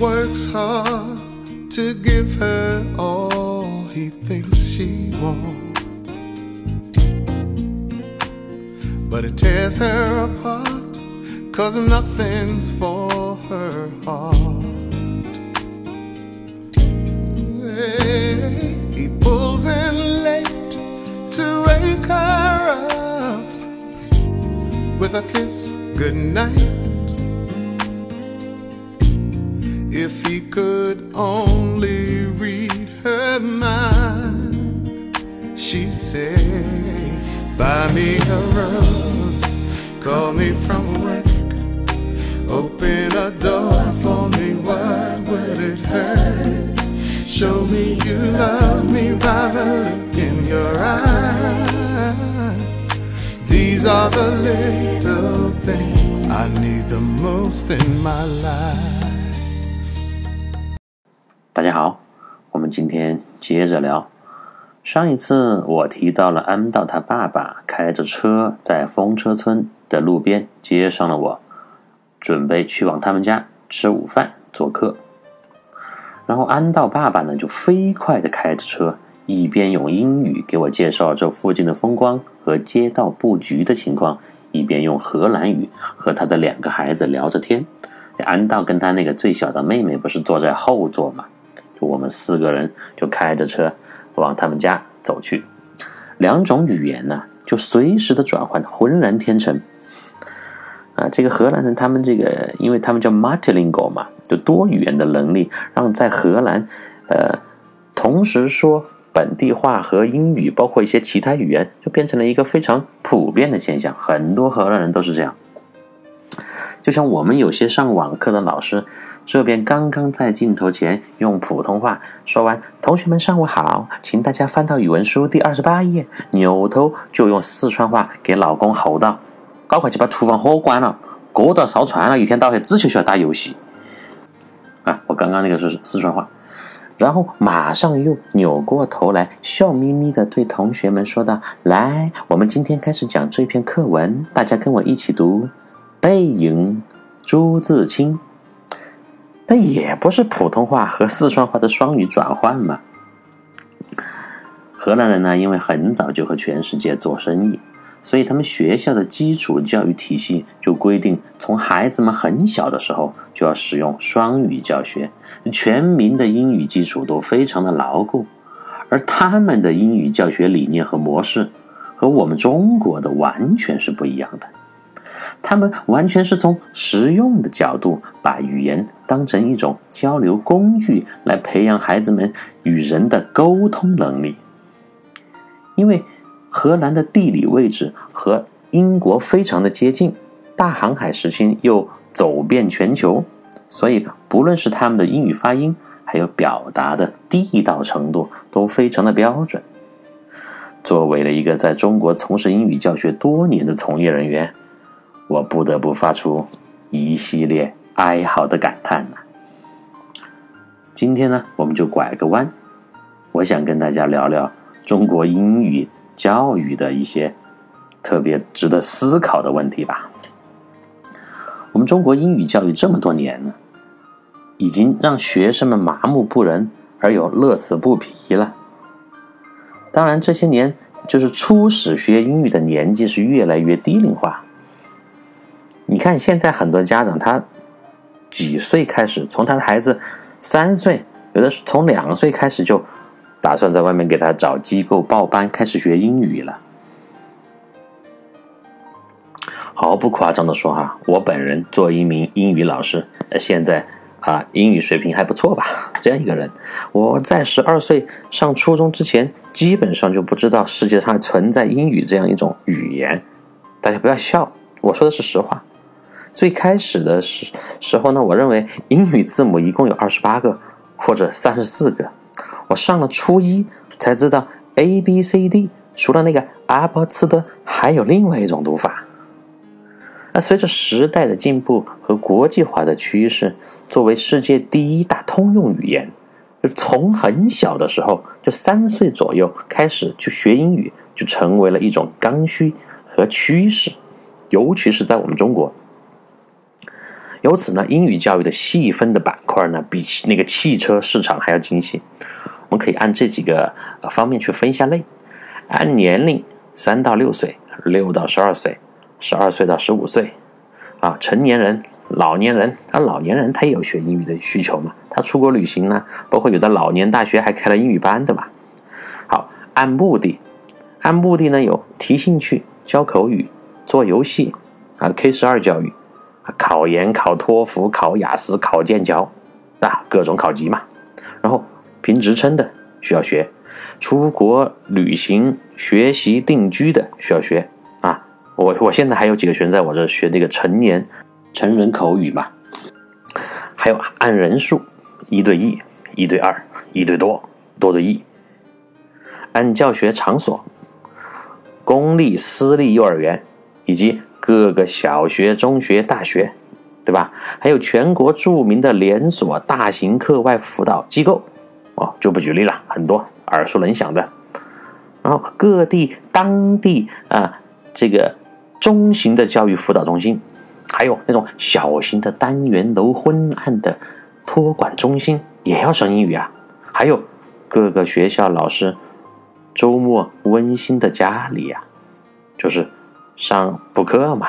works hard to give her all he thinks she wants. But it tears her apart, cause nothing's for her heart. Hey, he pulls in late to wake her up with a kiss goodnight. If could only read her mind, she said, Buy me a rose, call me from work, open a door for me, what would it hurt? Show me you love me by the look in your eyes. These are the little things I need the most in my life. 大家好，我们今天接着聊。上一次我提到了安道他爸爸开着车在风车村的路边接上了我，准备去往他们家吃午饭做客。然后安道爸爸呢就飞快的开着车，一边用英语给我介绍这附近的风光和街道布局的情况，一边用荷兰语和他的两个孩子聊着天。安道跟他那个最小的妹妹不是坐在后座吗我们四个人就开着车往他们家走去，两种语言呢就随时的转换，浑然天成。啊，这个荷兰人他们这个，因为他们叫 multilingual 嘛，就多语言的能力，让在荷兰，呃，同时说本地话和英语，包括一些其他语言，就变成了一个非常普遍的现象。很多荷兰人都是这样。就像我们有些上网课的老师，这边刚刚在镜头前用普通话说完“同学们上午好，请大家翻到语文书第二十八页”，扭头就用四川话给老公吼道：“赶快去把厨房火关了，锅都烧穿了，一天到黑只求喜欢打游戏。”啊，我刚刚那个是四川话，然后马上又扭过头来，笑眯眯的对同学们说道：“来，我们今天开始讲这篇课文，大家跟我一起读。”背影，朱自清，那也不是普通话和四川话的双语转换嘛。荷兰人呢，因为很早就和全世界做生意，所以他们学校的基础教育体系就规定，从孩子们很小的时候就要使用双语教学，全民的英语基础都非常的牢固。而他们的英语教学理念和模式，和我们中国的完全是不一样的。他们完全是从实用的角度，把语言当成一种交流工具，来培养孩子们与人的沟通能力。因为荷兰的地理位置和英国非常的接近，大航海时期又走遍全球，所以不论是他们的英语发音，还有表达的地道程度，都非常的标准。作为了一个在中国从事英语教学多年的从业人员。我不得不发出一系列哀嚎的感叹呐。今天呢，我们就拐个弯，我想跟大家聊聊中国英语教育的一些特别值得思考的问题吧。我们中国英语教育这么多年呢，已经让学生们麻木不仁而又乐此不疲了。当然，这些年就是初始学英语的年纪是越来越低龄化。你看，现在很多家长他几岁开始？从他的孩子三岁，有的是从两岁开始就打算在外面给他找机构报班，开始学英语了。毫不夸张的说哈，我本人做一名英语老师，现在啊英语水平还不错吧？这样一个人，我在十二岁上初中之前，基本上就不知道世界上存在英语这样一种语言。大家不要笑，我说的是实话。最开始的时时候呢，我认为英语字母一共有二十八个或者三十四个。我上了初一才知道 A B C D 除了那个阿波茨的，还有另外一种读法。那随着时代的进步和国际化的趋势，作为世界第一大通用语言，就从很小的时候就三岁左右开始就学英语，就成为了一种刚需和趋势，尤其是在我们中国。由此呢，英语教育的细分的板块呢，比那个汽车市场还要精细。我们可以按这几个方面去分一下类：按年龄，三到六岁，六到十二岁，十二岁到十五岁，啊，成年人、老年人，啊，老年人他也有学英语的需求嘛，他出国旅行呢，包括有的老年大学还开了英语班的嘛。好，按目的，按目的呢有提兴趣、教口语、做游戏，啊，K 十二教育。考研、考托福、考雅思、考剑桥，啊，各种考级嘛。然后评职称的需要学，出国旅行、学习、定居的需要学啊。我我现在还有几个学生在我这学那个成年成人口语嘛。还有按人数，一对一、一对二、一对多、多对一。按教学场所，公立、私立幼儿园以及。各个小学、中学、大学，对吧？还有全国著名的连锁大型课外辅导机构，哦，就不举例了，很多耳熟能详的。然后各地当地啊，这个中型的教育辅导中心，还有那种小型的单元楼昏暗的托管中心，也要上英语啊。还有各个学校老师周末温馨的家里呀，就是。上补课嘛，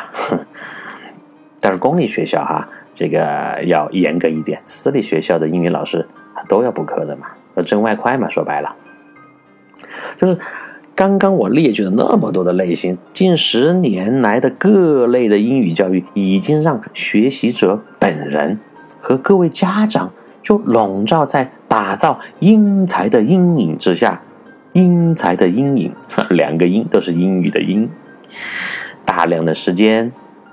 但是公立学校哈，这个要严格一点。私立学校的英语老师都要补课的嘛，要挣外快嘛。说白了，就是刚刚我列举了那么多的类型，近十年来的各类的英语教育，已经让学习者本人和各位家长就笼罩在打造英才的阴影之下。英才的阴影，两个音都是英语的英。大量的时间、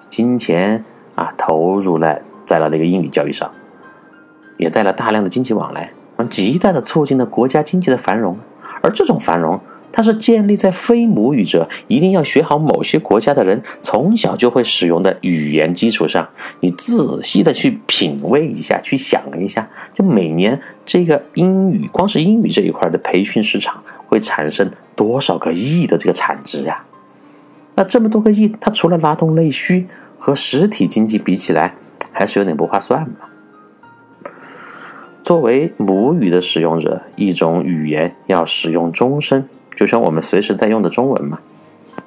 金钱啊，投入了在了那个英语教育上，也带了大量的经济往来，极大的促进了国家经济的繁荣。而这种繁荣，它是建立在非母语者一定要学好某些国家的人从小就会使用的语言基础上。你仔细的去品味一下，去想一下，就每年这个英语，光是英语这一块的培训市场会产生多少个亿的这个产值呀？那这么多个亿，它除了拉动内需和实体经济比起来，还是有点不划算嘛。作为母语的使用者，一种语言要使用终身，就像我们随时在用的中文嘛，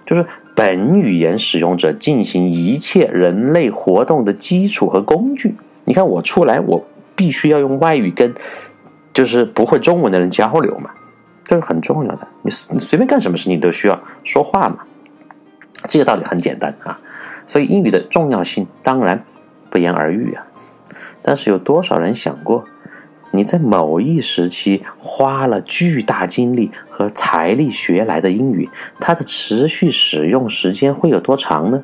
就是本语言使用者进行一切人类活动的基础和工具。你看我出来，我必须要用外语跟就是不会中文的人交流嘛，这是很重要的。你你随便干什么事情都需要说话嘛。这个道理很简单啊，所以英语的重要性当然不言而喻啊。但是有多少人想过，你在某一时期花了巨大精力和财力学来的英语，它的持续使用时间会有多长呢？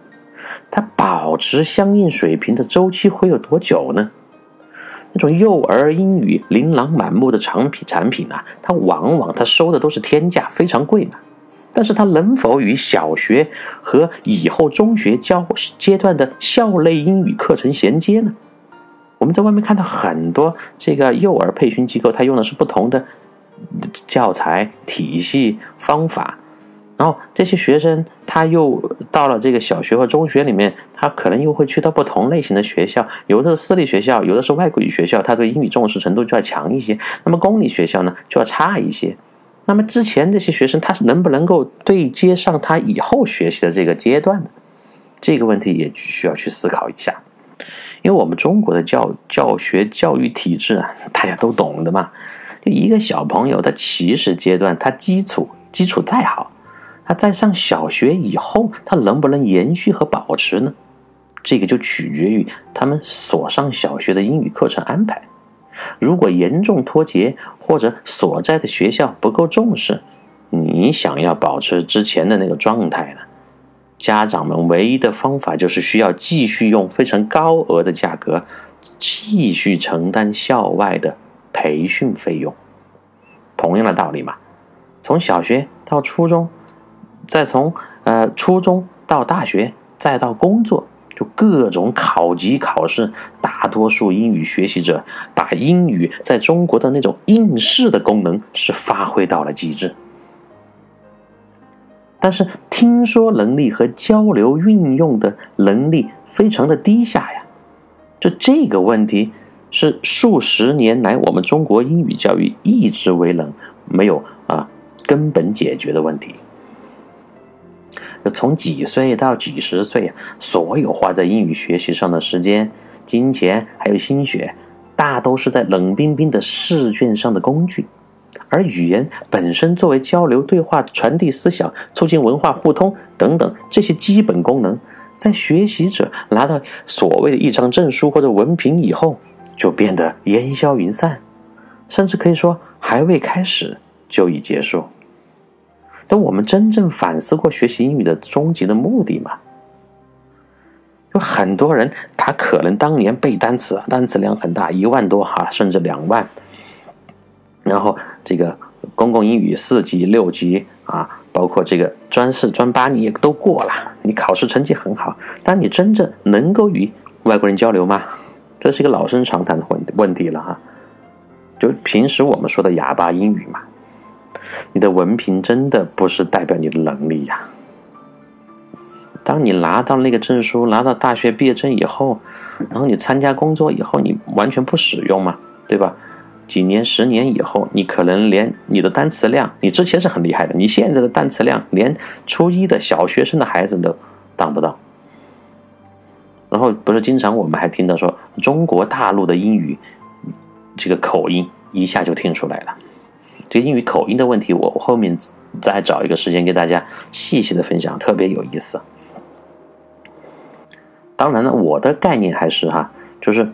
它保持相应水平的周期会有多久呢？那种幼儿英语琳琅满目的产品产品啊，它往往它收的都是天价，非常贵嘛。但是它能否与小学和以后中学教阶段的校内英语课程衔接呢？我们在外面看到很多这个幼儿培训机构，它用的是不同的教材体系方法，然后这些学生他又到了这个小学和中学里面，他可能又会去到不同类型的学校，有的是私立学校，有的是外国语学校，他对英语重视程度就要强一些，那么公立学校呢就要差一些。那么之前这些学生，他是能不能够对接上他以后学习的这个阶段的？这个问题也需要去思考一下。因为我们中国的教教学教育体制啊，大家都懂的嘛。就一个小朋友的起始阶段，他基础基础再好，他在上小学以后，他能不能延续和保持呢？这个就取决于他们所上小学的英语课程安排。如果严重脱节，或者所在的学校不够重视，你想要保持之前的那个状态呢？家长们唯一的方法就是需要继续用非常高额的价格，继续承担校外的培训费用。同样的道理嘛，从小学到初中，再从呃初中到大学，再到工作。就各种考级考试，大多数英语学习者把英语在中国的那种应试的功能是发挥到了极致，但是听说能力和交流运用的能力非常的低下呀。就这个问题是数十年来我们中国英语教育一直为人没有啊根本解决的问题。从几岁到几十岁，所有花在英语学习上的时间、金钱还有心血，大都是在冷冰冰的试卷上的工具。而语言本身作为交流、对话、传递思想、促进文化互通等等这些基本功能，在学习者拿到所谓的一张证书或者文凭以后，就变得烟消云散，甚至可以说还未开始就已结束。但我们真正反思过学习英语的终极的目的吗？有很多人，他可能当年背单词，单词量很大，一万多哈，甚至两万。然后这个公共英语四级、六级啊，包括这个专四、专八，你也都过了，你考试成绩很好。但你真正能够与外国人交流吗？这是一个老生常谈的问问题了哈。就平时我们说的哑巴英语嘛。你的文凭真的不是代表你的能力呀。当你拿到那个证书，拿到大学毕业证以后，然后你参加工作以后，你完全不使用嘛，对吧？几年、十年以后，你可能连你的单词量，你之前是很厉害的，你现在的单词量，连初一的小学生的孩子都当不到。然后不是经常我们还听到说，中国大陆的英语这个口音一下就听出来了。这英语口音的问题，我后面再找一个时间给大家细细的分享，特别有意思。当然了，我的概念还是哈，就是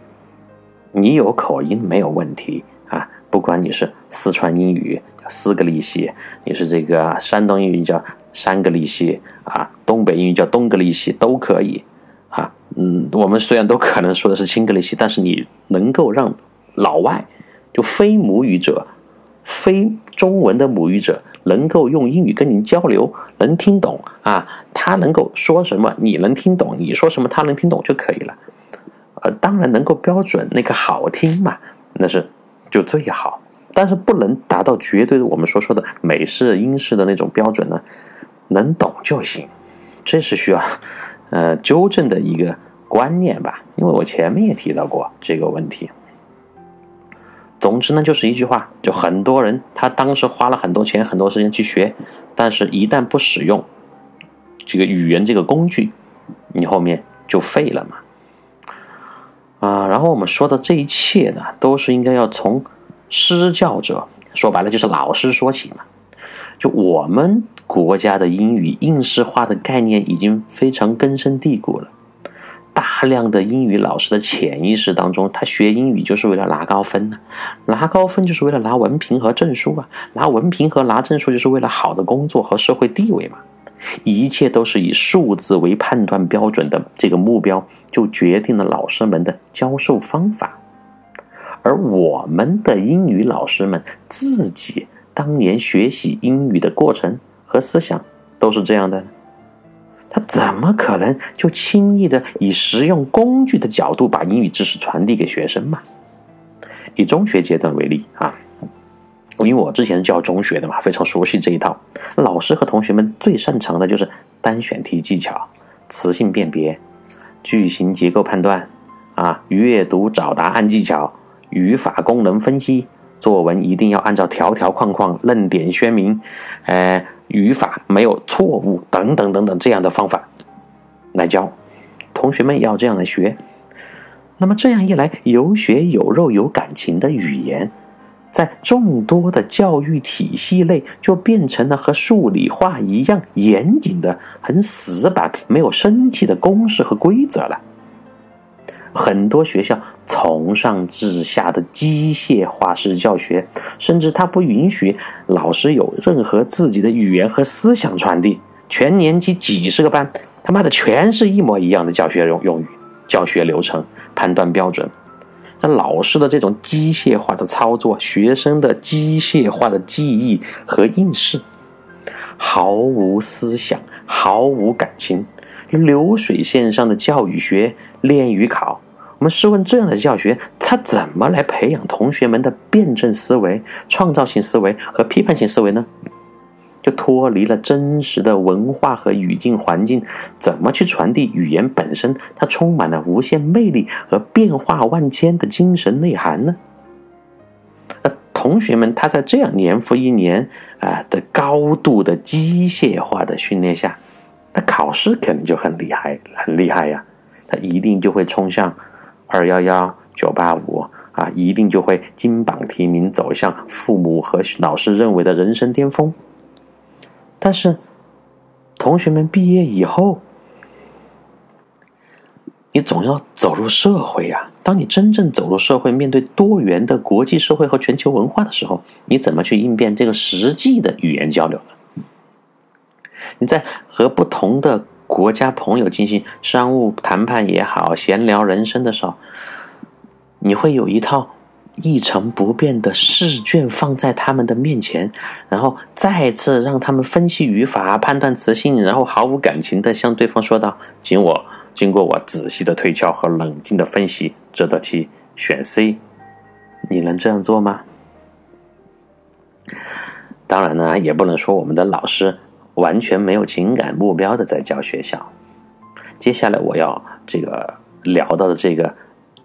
你有口音没有问题啊，不管你是四川英语叫四个利息，你是这个山东英语叫三个利息啊，东北英语叫东个利息都可以啊。嗯，我们虽然都可能说的是亲个利息，但是你能够让老外就非母语者。非中文的母语者能够用英语跟您交流，能听懂啊，他能够说什么，你能听懂，你说什么他能听懂就可以了。呃，当然能够标准那个好听嘛，那是就最好，但是不能达到绝对的我们所说的美式、英式的那种标准呢，能懂就行，这是需要呃纠正的一个观念吧，因为我前面也提到过这个问题。总之呢，就是一句话，就很多人他当时花了很多钱、很多时间去学，但是一旦不使用这个语言这个工具，你后面就废了嘛。啊，然后我们说的这一切呢，都是应该要从施教者，说白了就是老师说起嘛。就我们国家的英语应试化的概念已经非常根深蒂固了。大量的英语老师的潜意识当中，他学英语就是为了拿高分呢，拿高分就是为了拿文凭和证书啊，拿文凭和拿证书就是为了好的工作和社会地位嘛，一切都是以数字为判断标准的这个目标，就决定了老师们的教授方法，而我们的英语老师们自己当年学习英语的过程和思想都是这样的。他怎么可能就轻易的以实用工具的角度把英语知识传递给学生嘛？以中学阶段为例啊，因为我之前教中学的嘛，非常熟悉这一套。老师和同学们最擅长的就是单选题技巧、词性辨别、句型结构判断啊、阅读找答案技巧、语法功能分析。作文一定要按照条条框框、论点鲜明，呃，语法没有错误等等等等这样的方法来教，同学们要这样来学。那么这样一来，有血有肉有感情的语言，在众多的教育体系内，就变成了和数理化一样严谨的、很死板、没有生气的公式和规则了。很多学校从上至下的机械化式教学，甚至他不允许老师有任何自己的语言和思想传递。全年级几十个班，他妈的全是一模一样的教学用用语、教学流程、判断标准。那老师的这种机械化的操作，学生的机械化的记忆和应试，毫无思想，毫无感情，流水线上的教育学练与考。我们试问，这样的教学，他怎么来培养同学们的辩证思维、创造性思维和批判性思维呢？就脱离了真实的文化和语境环境，怎么去传递语言本身它充满了无限魅力和变化万千的精神内涵呢？那，同学们，他在这样年复一年啊的高度的机械化的训练下，那考试肯定就很厉害，很厉害呀！他一定就会冲向二幺幺、九八五啊，一定就会金榜题名，走向父母和老师认为的人生巅峰。但是，同学们毕业以后，你总要走入社会呀。当你真正走入社会，面对多元的国际社会和全球文化的时候，你怎么去应变这个实际的语言交流呢？你在和不同的国家朋友进行商务谈判也好，闲聊人生的时候，你会有一套。一成不变的试卷放在他们的面前，然后再次让他们分析语法、判断词性，然后毫无感情的向对方说道：“经我经过我仔细的推敲和冷静的分析，这道题选 C。”你能这样做吗？当然呢，也不能说我们的老师完全没有情感目标的在教学校。接下来我要这个聊到的这个。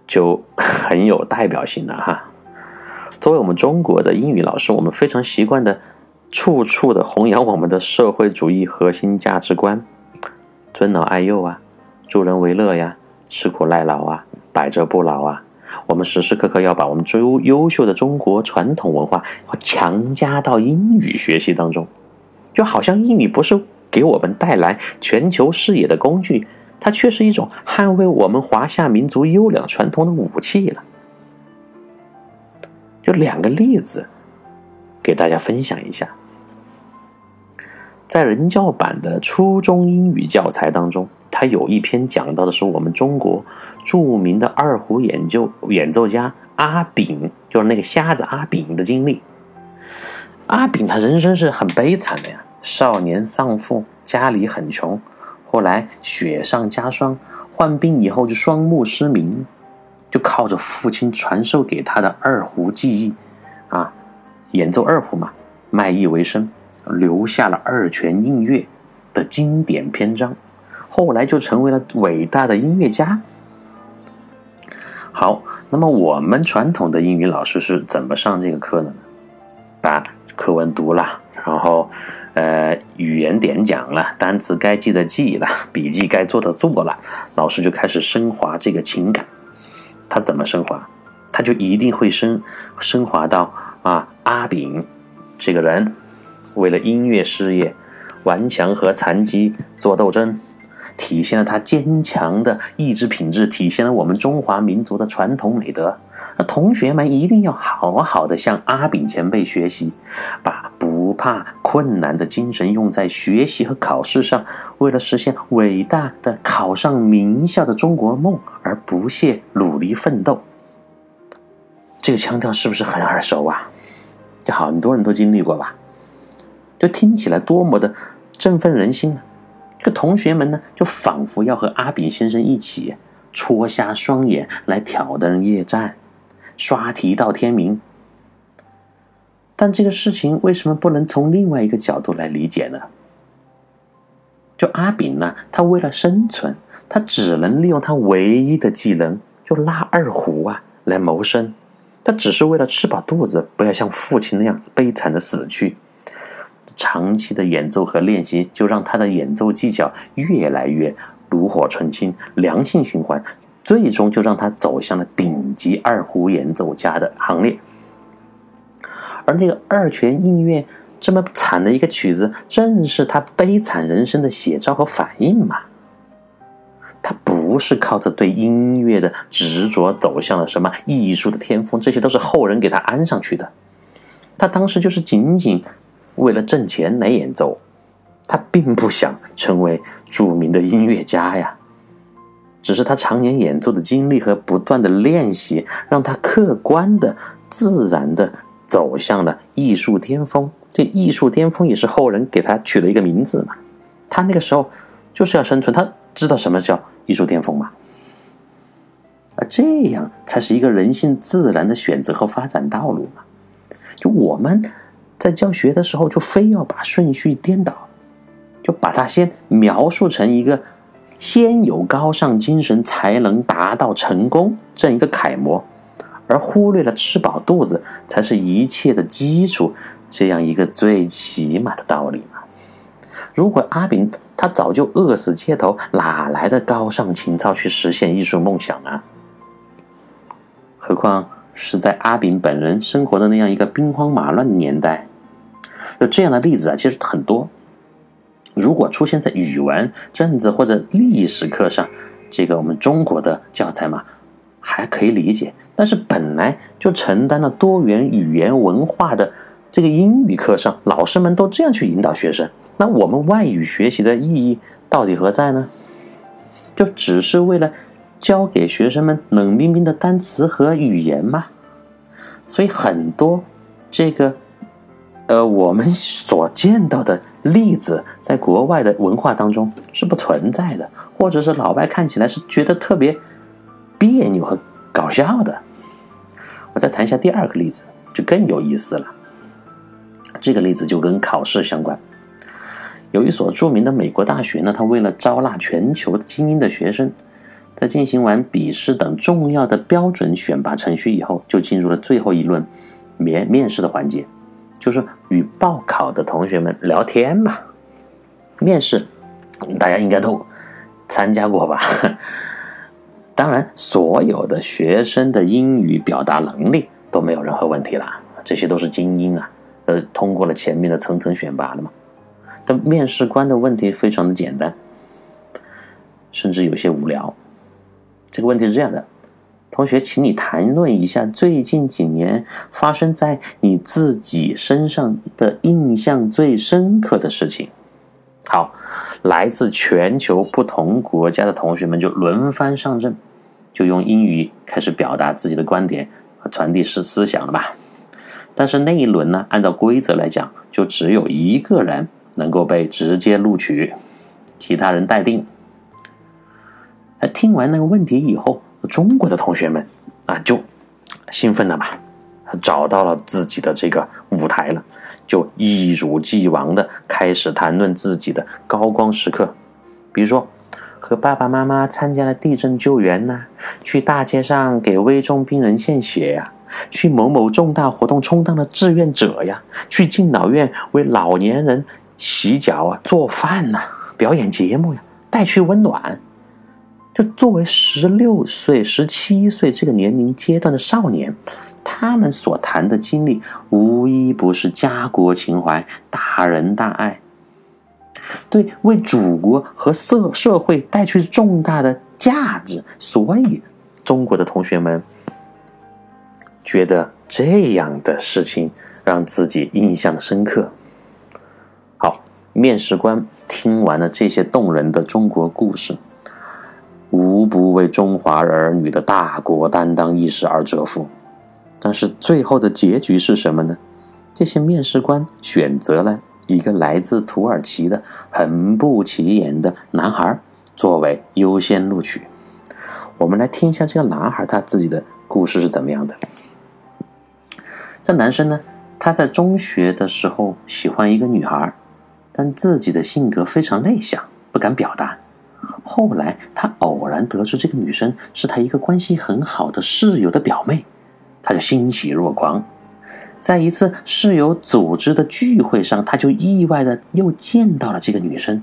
就很有代表性了哈。作为我们中国的英语老师，我们非常习惯的，处处的弘扬我们的社会主义核心价值观，尊老爱幼啊，助人为乐呀，吃苦耐劳啊，百折不挠啊。我们时时刻刻要把我们最优秀的中国传统文化强加到英语学习当中，就好像英语不是给我们带来全球视野的工具。它却是一种捍卫我们华夏民族优良传统的武器了。就两个例子，给大家分享一下。在人教版的初中英语教材当中，它有一篇讲到的是我们中国著名的二胡演奏演奏家阿炳，就是那个瞎子阿炳的经历。阿炳他人生是很悲惨的呀，少年丧父，家里很穷。后来雪上加霜，患病以后就双目失明，就靠着父亲传授给他的二胡技艺，啊，演奏二胡嘛，卖艺为生，留下了二泉映月的经典篇章。后来就成为了伟大的音乐家。好，那么我们传统的英语老师是怎么上这个课的呢？把课文读了，然后。呃，语言点讲了，单词该记的记了，笔记该做的做了，老师就开始升华这个情感。他怎么升华？他就一定会升升华到啊，阿炳这个人为了音乐事业顽强和残疾做斗争。体现了他坚强的意志品质，体现了我们中华民族的传统美德。那同学们一定要好好的向阿炳前辈学习，把不怕困难的精神用在学习和考试上，为了实现伟大的考上名校的中国梦而不懈努力奋斗。这个腔调是不是很耳熟啊？这很多人都经历过吧？就听起来多么的振奋人心呢？这同学们呢，就仿佛要和阿炳先生一起戳瞎双眼来挑灯夜战，刷题到天明。但这个事情为什么不能从另外一个角度来理解呢？就阿炳呢，他为了生存，他只能利用他唯一的技能，就拉二胡啊来谋生。他只是为了吃饱肚子，不要像父亲那样悲惨的死去。长期的演奏和练习，就让他的演奏技巧越来越炉火纯青，良性循环，最终就让他走向了顶级二胡演奏家的行列。而那个二泉映月这么惨的一个曲子，正是他悲惨人生的写照和反应嘛。他不是靠着对音乐的执着走向了什么艺术的天赋，这些都是后人给他安上去的。他当时就是仅仅。为了挣钱来演奏，他并不想成为著名的音乐家呀。只是他常年演奏的经历和不断的练习，让他客观的、自然的走向了艺术巅峰。这艺术巅峰也是后人给他取了一个名字嘛。他那个时候就是要生存，他知道什么叫艺术巅峰嘛。啊，这样才是一个人性自然的选择和发展道路嘛。就我们。在教学的时候就非要把顺序颠倒，就把它先描述成一个先有高尚精神才能达到成功这样一个楷模，而忽略了吃饱肚子才是一切的基础这样一个最起码的道理嘛。如果阿炳他早就饿死街头，哪来的高尚情操去实现艺术梦想呢？何况是在阿炳本人生活的那样一个兵荒马乱的年代，就这样的例子啊，其实很多。如果出现在语文、政治或者历史课上，这个我们中国的教材嘛，还可以理解。但是本来就承担了多元语言文化的这个英语课上，老师们都这样去引导学生。那我们外语学习的意义到底何在呢？就只是为了教给学生们冷冰冰的单词和语言吗？所以很多这个呃我们所见到的例子，在国外的文化当中是不存在的，或者是老外看起来是觉得特别别扭和搞笑的。我再谈一下第二个例子，就更有意思了。这个例子就跟考试相关。有一所著名的美国大学呢，它为了招纳全球精英的学生，在进行完笔试等重要的标准选拔程序以后，就进入了最后一轮面面试的环节，就是与报考的同学们聊天嘛。面试大家应该都参加过吧？当然，所有的学生的英语表达能力都没有任何问题啦，这些都是精英啊，呃，通过了前面的层层选拔了嘛。但面试官的问题非常的简单，甚至有些无聊。这个问题是这样的：同学，请你谈论一下最近几年发生在你自己身上的印象最深刻的事情。好，来自全球不同国家的同学们就轮番上阵，就用英语开始表达自己的观点和传递思思想了吧。但是那一轮呢，按照规则来讲，就只有一个人。能够被直接录取，其他人待定。听完那个问题以后，中国的同学们啊就兴奋了嘛，找到了自己的这个舞台了，就一如既往的开始谈论自己的高光时刻，比如说和爸爸妈妈参加了地震救援呐，去大街上给危重病人献血呀。去某某重大活动充当了志愿者呀，去敬老院为老年人。洗脚啊，做饭呐，表演节目呀，带去温暖。就作为十六岁、十七岁这个年龄阶段的少年，他们所谈的经历，无一不是家国情怀、大仁大爱，对为祖国和社社会带去重大的价值。所以，中国的同学们觉得这样的事情让自己印象深刻。好，面试官听完了这些动人的中国故事，无不为中华儿女的大国担当意识而折服。但是最后的结局是什么呢？这些面试官选择了一个来自土耳其的很不起眼的男孩作为优先录取。我们来听一下这个男孩他自己的故事是怎么样的。这男生呢，他在中学的时候喜欢一个女孩。但自己的性格非常内向，不敢表达。后来他偶然得知这个女生是他一个关系很好的室友的表妹，他就欣喜若狂。在一次室友组织的聚会上，他就意外的又见到了这个女生。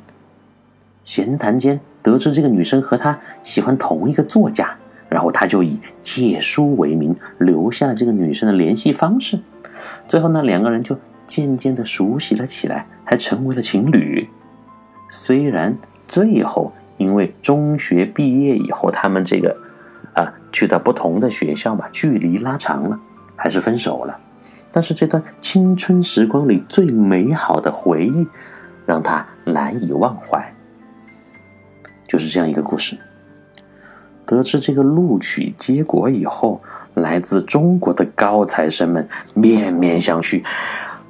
闲谈间得知这个女生和他喜欢同一个作家，然后他就以借书为名留下了这个女生的联系方式。最后呢，两个人就。渐渐的熟悉了起来，还成为了情侣。虽然最后因为中学毕业以后，他们这个啊去到不同的学校嘛，距离拉长了，还是分手了。但是这段青春时光里最美好的回忆，让他难以忘怀。就是这样一个故事。得知这个录取结果以后，来自中国的高材生们面面相觑。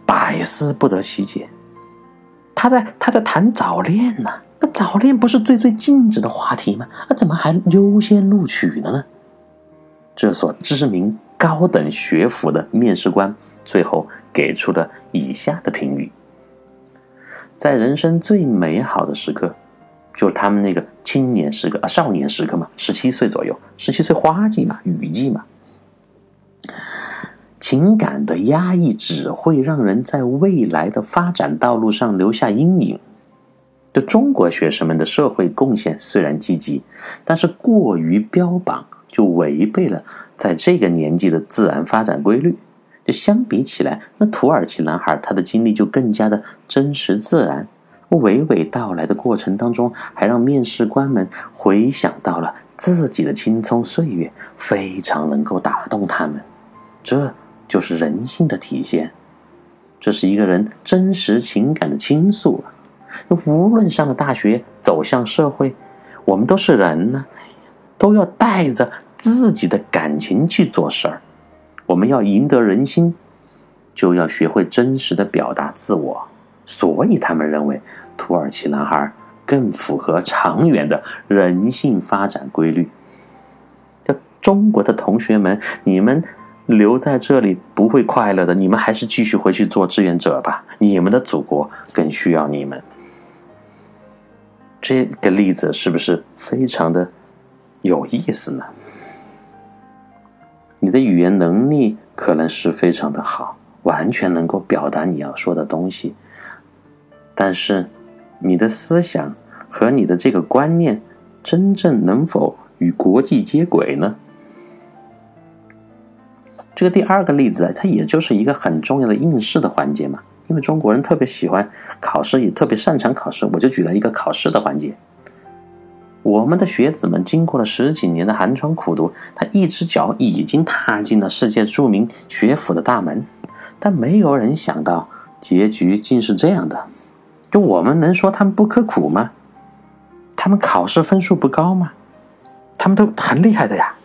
百思不得其解，他在他在谈早恋呢？早恋不是最最禁止的话题吗？那怎么还优先录取了呢？这所知名高等学府的面试官最后给出了以下的评语：在人生最美好的时刻，就是他们那个青年时刻啊，少年时刻嘛，十七岁左右，十七岁花季嘛，雨季嘛。情感的压抑只会让人在未来的发展道路上留下阴影。就中国学生们的社会贡献虽然积极，但是过于标榜就违背了在这个年纪的自然发展规律。就相比起来，那土耳其男孩他的经历就更加的真实自然，娓娓道来的过程当中，还让面试官们回想到了自己的青葱岁月，非常能够打动他们。这就是人性的体现，这是一个人真实情感的倾诉。那无论上了大学，走向社会，我们都是人呢，都要带着自己的感情去做事儿。我们要赢得人心，就要学会真实的表达自我。所以他们认为土耳其男孩更符合长远的人性发展规律。这中国的同学们，你们留在这里不会快乐的，你们还是继续回去做志愿者吧。你们的祖国更需要你们。这个例子是不是非常的有意思呢？你的语言能力可能是非常的好，完全能够表达你要说的东西，但是你的思想和你的这个观念真正能否与国际接轨呢？这个第二个例子，它也就是一个很重要的应试的环节嘛。因为中国人特别喜欢考试，也特别擅长考试，我就举了一个考试的环节。我们的学子们经过了十几年的寒窗苦读，他一只脚已经踏进了世界著名学府的大门，但没有人想到结局竟是这样的。就我们能说他们不刻苦吗？他们考试分数不高吗？他们都很厉害的呀。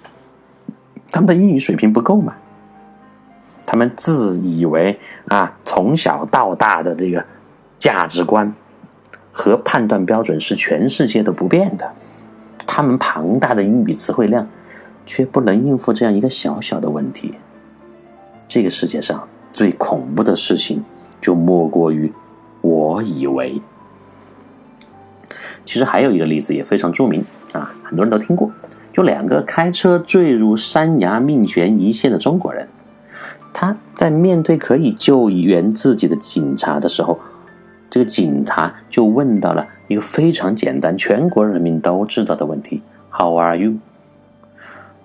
他们的英语水平不够吗？他们自以为啊，从小到大的这个价值观和判断标准是全世界都不变的。他们庞大的英语词汇量，却不能应付这样一个小小的问题。这个世界上最恐怖的事情，就莫过于我以为。其实还有一个例子也非常著名啊，很多人都听过，就两个开车坠入山崖命悬一线的中国人。他在面对可以救援自己的警察的时候，这个警察就问到了一个非常简单、全国人民都知道的问题：“How are you？”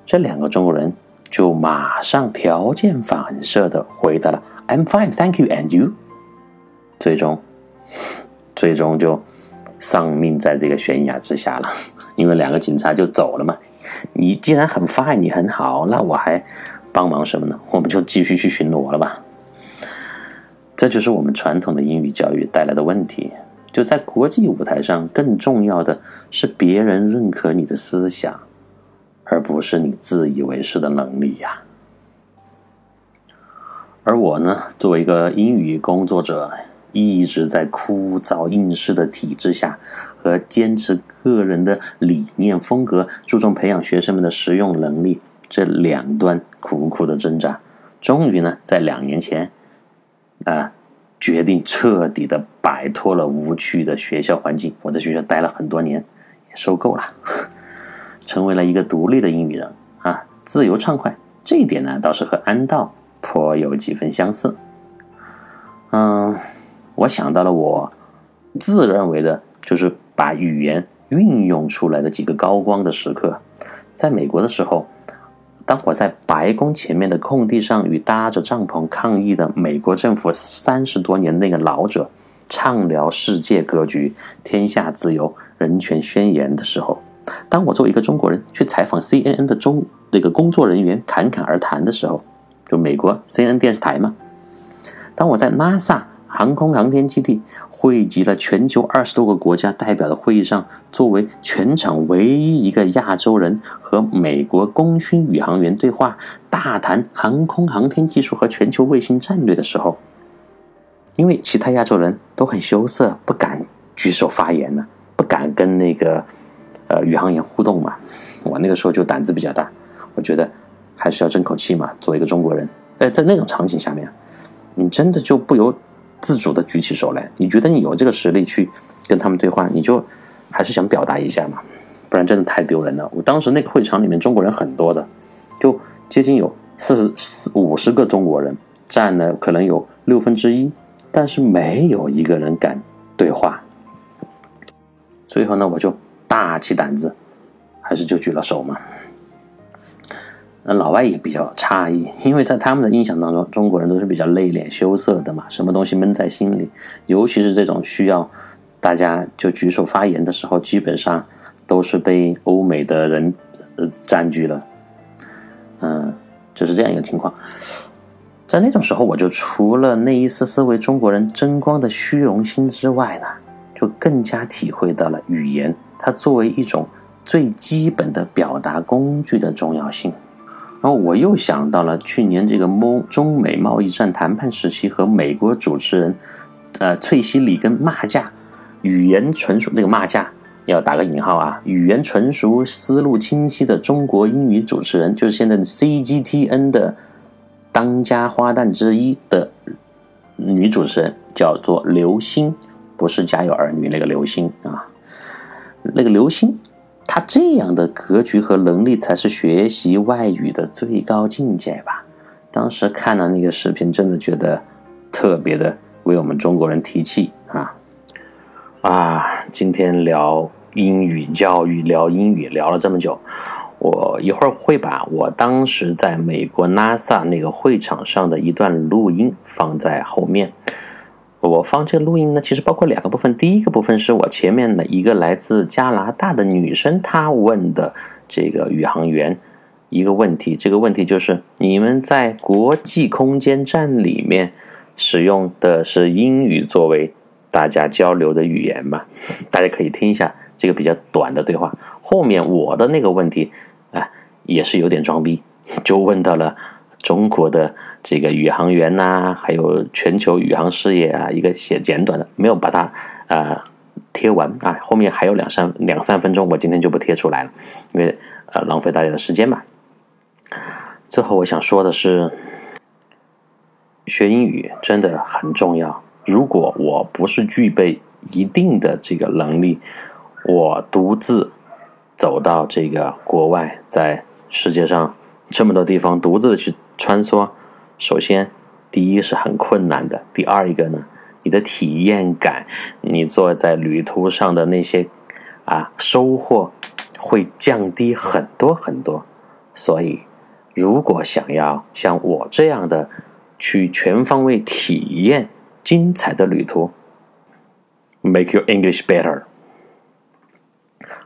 这两个中国人就马上条件反射的回答了：“I'm fine, thank you, and you？” 最终，最终就丧命在这个悬崖之下了，因为两个警察就走了嘛。你既然很 fine，你很好，那我还。帮忙什么呢？我们就继续去巡逻了吧。这就是我们传统的英语教育带来的问题。就在国际舞台上，更重要的是别人认可你的思想，而不是你自以为是的能力呀。而我呢，作为一个英语工作者，一直在枯燥应试的体制下，和坚持个人的理念风格，注重培养学生们的实用能力。这两端苦苦的挣扎，终于呢，在两年前，啊，决定彻底的摆脱了无趣的学校环境。我在学校待了很多年，也受够了，成为了一个独立的英语人啊，自由畅快。这一点呢，倒是和安道颇有几分相似。嗯，我想到了我自认为的，就是把语言运用出来的几个高光的时刻。在美国的时候。当我在白宫前面的空地上与搭着帐篷抗议的美国政府三十多年那个老者畅聊世界格局、天下自由、人权宣言的时候，当我作为一个中国人去采访 CNN 的中这个工作人员侃侃而谈的时候，就美国 CNN 电视台嘛，当我在 NASA。航空航天基地汇集了全球二十多个国家代表的会议上，作为全场唯一一个亚洲人和美国功勋宇航员对话，大谈航空航天技术和全球卫星战略的时候，因为其他亚洲人都很羞涩，不敢举手发言呢，不敢跟那个呃宇航员互动嘛。我那个时候就胆子比较大，我觉得还是要争口气嘛。作为一个中国人，呃，在那种场景下面。你真的就不由自主的举起手来。你觉得你有这个实力去跟他们对话，你就还是想表达一下嘛，不然真的太丢人了。我当时那个会场里面中国人很多的，就接近有四十四五十个中国人，占了可能有六分之一，但是没有一个人敢对话。最后呢，我就大起胆子，还是就举了手嘛。那老外也比较诧异，因为在他们的印象当中，中国人都是比较内敛羞涩的嘛，什么东西闷在心里，尤其是这种需要大家就举手发言的时候，基本上都是被欧美的人呃占据了，嗯，就是这样一个情况。在那种时候，我就除了那一丝丝为中国人争光的虚荣心之外呢，就更加体会到了语言它作为一种最基本的表达工具的重要性。然后我又想到了去年这个中中美贸易战谈判时期和美国主持人，呃，翠西里根骂架，语言纯熟，这个骂架要打个引号啊，语言纯熟、思路清晰的中国英语主持人，就是现在 CGTN 的当家花旦之一的女主持人，叫做刘星，不是家有儿女那个刘星啊，那个刘星。他这样的格局和能力，才是学习外语的最高境界吧？当时看了那个视频，真的觉得特别的为我们中国人提气啊！啊，今天聊英语教育，聊英语聊了这么久，我一会儿会把我当时在美国 NASA 那个会场上的一段录音放在后面。我放这个录音呢，其实包括两个部分。第一个部分是我前面的一个来自加拿大的女生，她问的这个宇航员一个问题。这个问题就是：你们在国际空间站里面使用的是英语作为大家交流的语言吗？大家可以听一下这个比较短的对话。后面我的那个问题啊，也是有点装逼，就问到了中国的。这个宇航员呐，还有全球宇航事业啊，一个写简短的，没有把它呃贴完啊，后面还有两三两三分钟，我今天就不贴出来了，因为呃浪费大家的时间嘛。最后我想说的是，学英语真的很重要。如果我不是具备一定的这个能力，我独自走到这个国外，在世界上这么多地方独自去穿梭。首先，第一是很困难的。第二一个呢，你的体验感，你坐在旅途上的那些啊收获会降低很多很多。所以，如果想要像我这样的去全方位体验精彩的旅途，make your English better。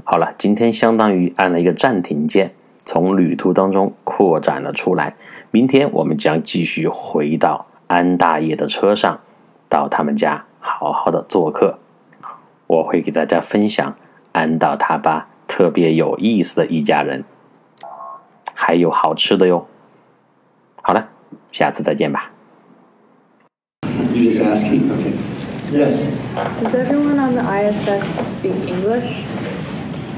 好了，今天相当于按了一个暂停键，从旅途当中扩展了出来。明天我们将继续回到安大爷的车上，到他们家好好的做客。我会给大家分享安道他爸特别有意思的一家人，还有好吃的哟。好了，下次再见吧。You just asking? Okay. Yes. Does everyone on the ISS speak English?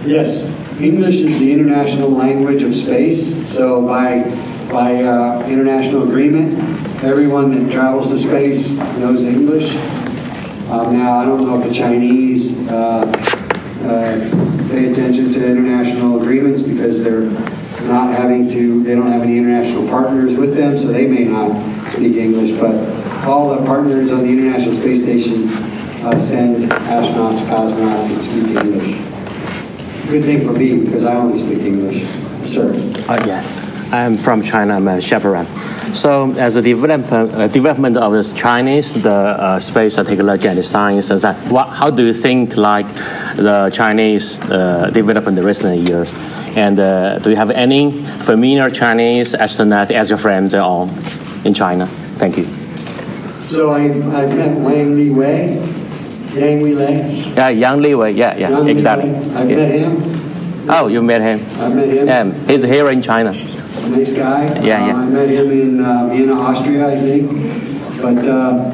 Yes. English is the international language of space. So by by uh, international agreement. Everyone that travels to space knows English. Um, now, I don't know if the Chinese uh, uh, pay attention to international agreements because they're not having to, they don't have any international partners with them, so they may not speak English. But all the partners on the International Space Station uh, send astronauts, cosmonauts that speak English. Good thing for me because I only speak English. Sir. Uh, yeah. I'm from China. I'm a chaperone. So, as a development uh, development of this Chinese the uh, space technology and science, is that what, how do you think like the Chinese uh, development in recent years? And uh, do you have any familiar Chinese astronaut as your friends on in China? Thank you. So I've, I've met Wang Li Wei, Yang Wei Lei. Yeah, Yang Li Wei. Yeah, yeah, Yang exactly. I've yeah. met him. Oh, you met him? I met him. Yeah, he's here in China. Nice guy. Yeah, yeah. Uh, I met him in uh, Vienna, Austria, I think. But uh,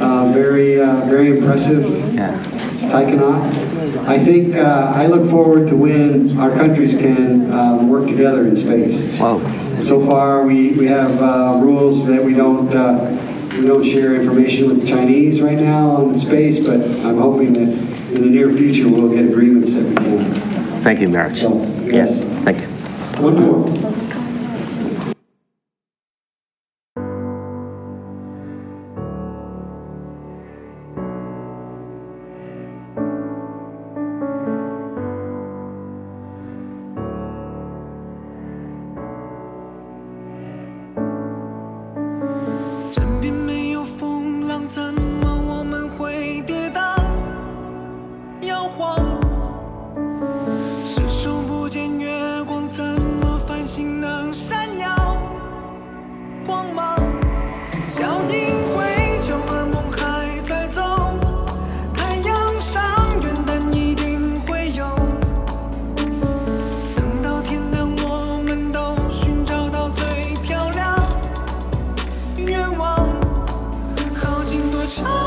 uh very, uh, very impressive. Yeah. Taikonaut. I think uh, I look forward to when our countries can um, work together in space. Wow. So far, we, we have rules that we don't we don't share information with the Chinese right now on space, but I'm hoping that in the near future we'll get agreements that we can. Thank you, Merritt. So, yes. Thank you. One more. Oh.